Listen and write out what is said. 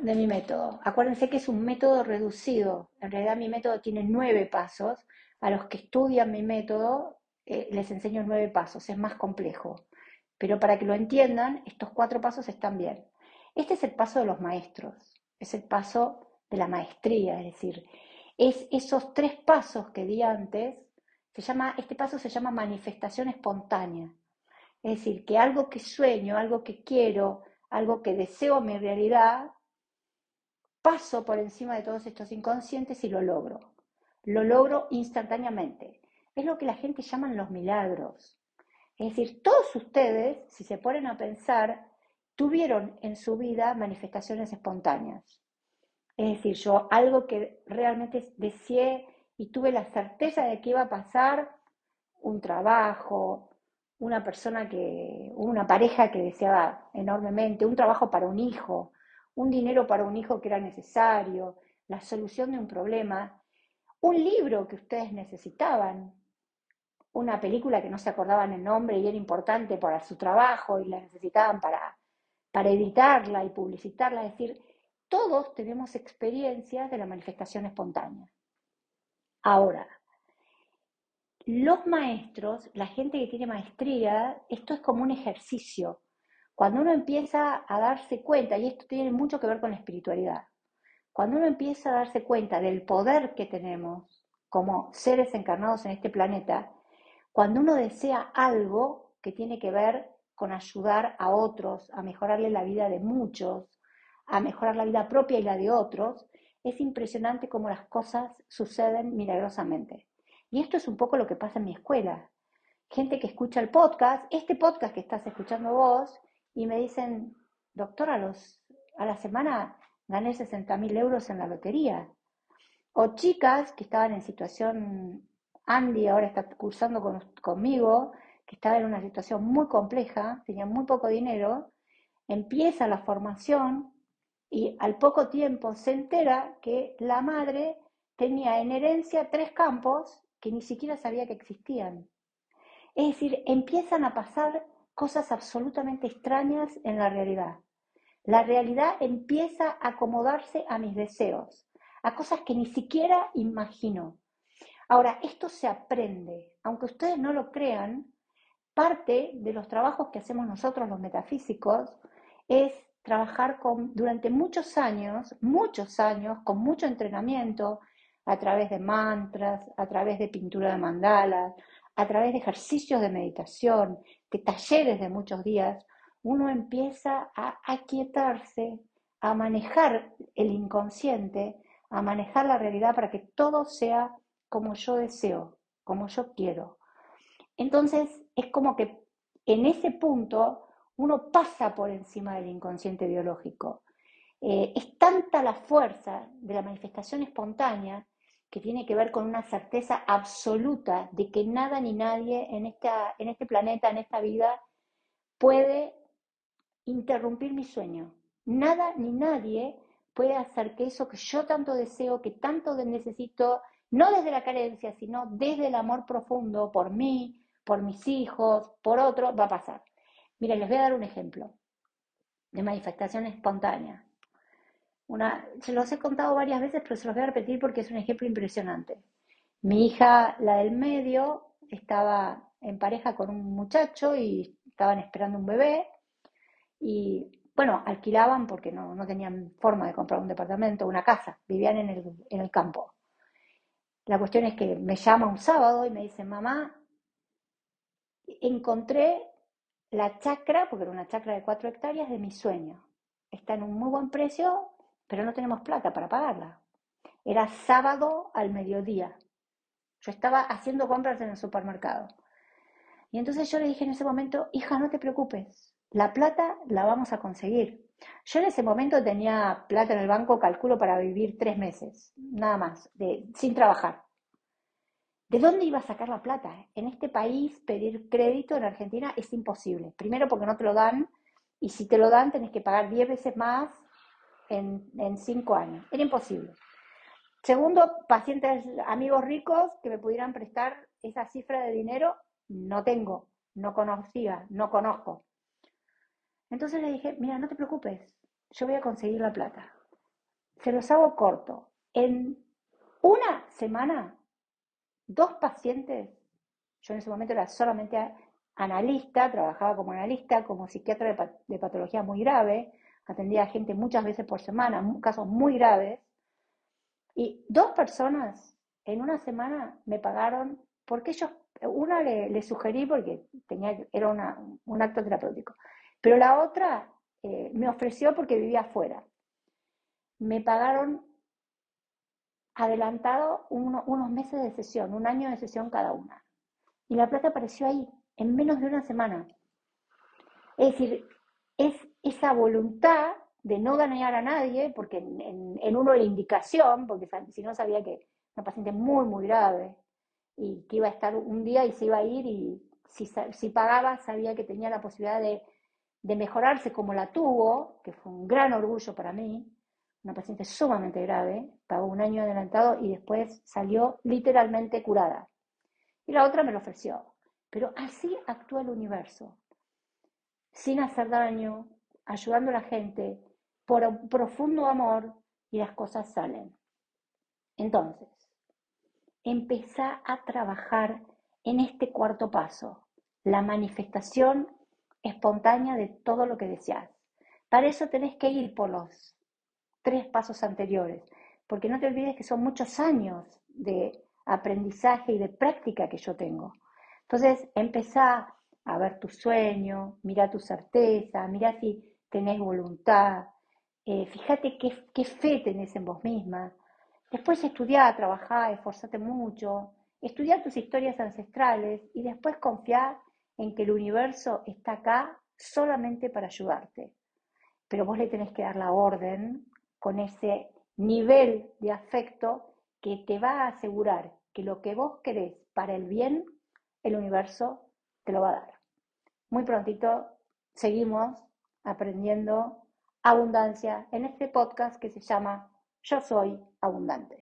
de mi método. Acuérdense que es un método reducido. En realidad mi método tiene nueve pasos. A los que estudian mi método eh, les enseño nueve pasos. Es más complejo. Pero para que lo entiendan, estos cuatro pasos están bien. Este es el paso de los maestros. Es el paso de la maestría. Es decir, es esos tres pasos que di antes. Se llama, este paso se llama manifestación espontánea. Es decir, que algo que sueño, algo que quiero, algo que deseo mi realidad, paso por encima de todos estos inconscientes y lo logro. Lo logro instantáneamente. Es lo que la gente llama los milagros. Es decir, todos ustedes, si se ponen a pensar, tuvieron en su vida manifestaciones espontáneas. Es decir, yo algo que realmente deseé y tuve la certeza de que iba a pasar, un trabajo, una persona que, una pareja que deseaba enormemente, un trabajo para un hijo, un dinero para un hijo que era necesario, la solución de un problema, un libro que ustedes necesitaban, una película que no se acordaban el nombre y era importante para su trabajo y la necesitaban para, para editarla y publicitarla. Es decir, todos tenemos experiencias de la manifestación espontánea. Ahora, los maestros, la gente que tiene maestría, esto es como un ejercicio. Cuando uno empieza a darse cuenta, y esto tiene mucho que ver con la espiritualidad, cuando uno empieza a darse cuenta del poder que tenemos como seres encarnados en este planeta, cuando uno desea algo que tiene que ver con ayudar a otros, a mejorarle la vida de muchos, a mejorar la vida propia y la de otros, es impresionante cómo las cosas suceden milagrosamente. Y esto es un poco lo que pasa en mi escuela. Gente que escucha el podcast, este podcast que estás escuchando vos, y me dicen, doctor, a, los, a la semana gané 60 mil euros en la lotería. O chicas que estaban en situación, Andy ahora está cursando conmigo, que estaba en una situación muy compleja, tenía muy poco dinero, empieza la formación y al poco tiempo se entera que la madre tenía en herencia tres campos que ni siquiera sabía que existían. Es decir, empiezan a pasar cosas absolutamente extrañas en la realidad. La realidad empieza a acomodarse a mis deseos, a cosas que ni siquiera imagino. Ahora, esto se aprende, aunque ustedes no lo crean, parte de los trabajos que hacemos nosotros los metafísicos es trabajar con, durante muchos años, muchos años, con mucho entrenamiento, a través de mantras, a través de pintura de mandalas, a través de ejercicios de meditación, de talleres de muchos días, uno empieza a aquietarse, a manejar el inconsciente, a manejar la realidad para que todo sea como yo deseo, como yo quiero. Entonces es como que en ese punto uno pasa por encima del inconsciente biológico. Eh, es tanta la fuerza de la manifestación espontánea que tiene que ver con una certeza absoluta de que nada ni nadie en, esta, en este planeta, en esta vida, puede interrumpir mi sueño. Nada ni nadie puede hacer que eso que yo tanto deseo, que tanto necesito, no desde la carencia, sino desde el amor profundo por mí, por mis hijos, por otro, va a pasar. Miren, les voy a dar un ejemplo de manifestación espontánea. Una, se los he contado varias veces, pero se los voy a repetir porque es un ejemplo impresionante. Mi hija, la del medio, estaba en pareja con un muchacho y estaban esperando un bebé y, bueno, alquilaban porque no, no tenían forma de comprar un departamento, una casa, vivían en el, en el campo. La cuestión es que me llama un sábado y me dice, mamá, encontré la chacra, porque era una chacra de cuatro hectáreas, de mi sueño. Está en un muy buen precio, pero no tenemos plata para pagarla. Era sábado al mediodía. Yo estaba haciendo compras en el supermercado. Y entonces yo le dije en ese momento, hija, no te preocupes, la plata la vamos a conseguir. Yo en ese momento tenía plata en el banco, calculo, para vivir tres meses, nada más, de, sin trabajar. ¿De dónde iba a sacar la plata? En este país pedir crédito en Argentina es imposible. Primero porque no te lo dan y si te lo dan tenés que pagar diez veces más en, cinco años. Era imposible. Segundo, pacientes, amigos ricos que me pudieran prestar esa cifra de dinero, no tengo, no conocía, no conozco. Entonces le dije, mira, no te preocupes, yo voy a conseguir la plata. Se los hago corto. En una semana, dos pacientes, yo en ese momento era solamente analista, trabajaba como analista, como psiquiatra de, de patología muy grave, atendía a gente muchas veces por semana, casos muy graves, y dos personas en una semana me pagaron porque ellos, una le, sugerí porque tenía, era un acto terapéutico, pero la otra eh, me ofreció porque vivía afuera. Me pagaron adelantado unos meses de sesión, un año de sesión cada una. Y la plata apareció ahí, en menos de una semana. Es decir, es esa voluntad de no ganar a nadie, porque en, en uno la indicación, porque si no sabía que una paciente muy, muy grave, y que iba a estar un día y se iba a ir y si, si pagaba sabía que tenía la posibilidad de, de, mejorarse como la tuvo, que fue un gran orgullo para mí, una paciente sumamente grave, pagó un año adelantado y después salió literalmente curada. Y la otra me lo ofreció. Pero así actúa el universo, sin hacer daño, ayudando a la gente, por un profundo amor y las cosas salen. Entonces, empezá a trabajar en este cuarto paso, la manifestación espontánea de todo lo que deseas. Para eso tenés que ir por los tres pasos anteriores, porque no te olvides que son muchos años de aprendizaje y de práctica que yo tengo. Entonces, empezá a ver tu sueño, mira tu certeza, mira si tenés voluntad, eh, fíjate qué, fe tenés en vos misma, Después estudiar, trabajar, esforzarte mucho, estudiar tus historias ancestrales y después confiar en que el universo está acá solamente para ayudarte. Pero vos le tenés que dar la orden con ese nivel de afecto que te va a asegurar que lo que vos querés para el bien, el universo te lo va a dar. Muy prontito seguimos aprendiendo abundancia en este podcast que se llama yo soy abundante.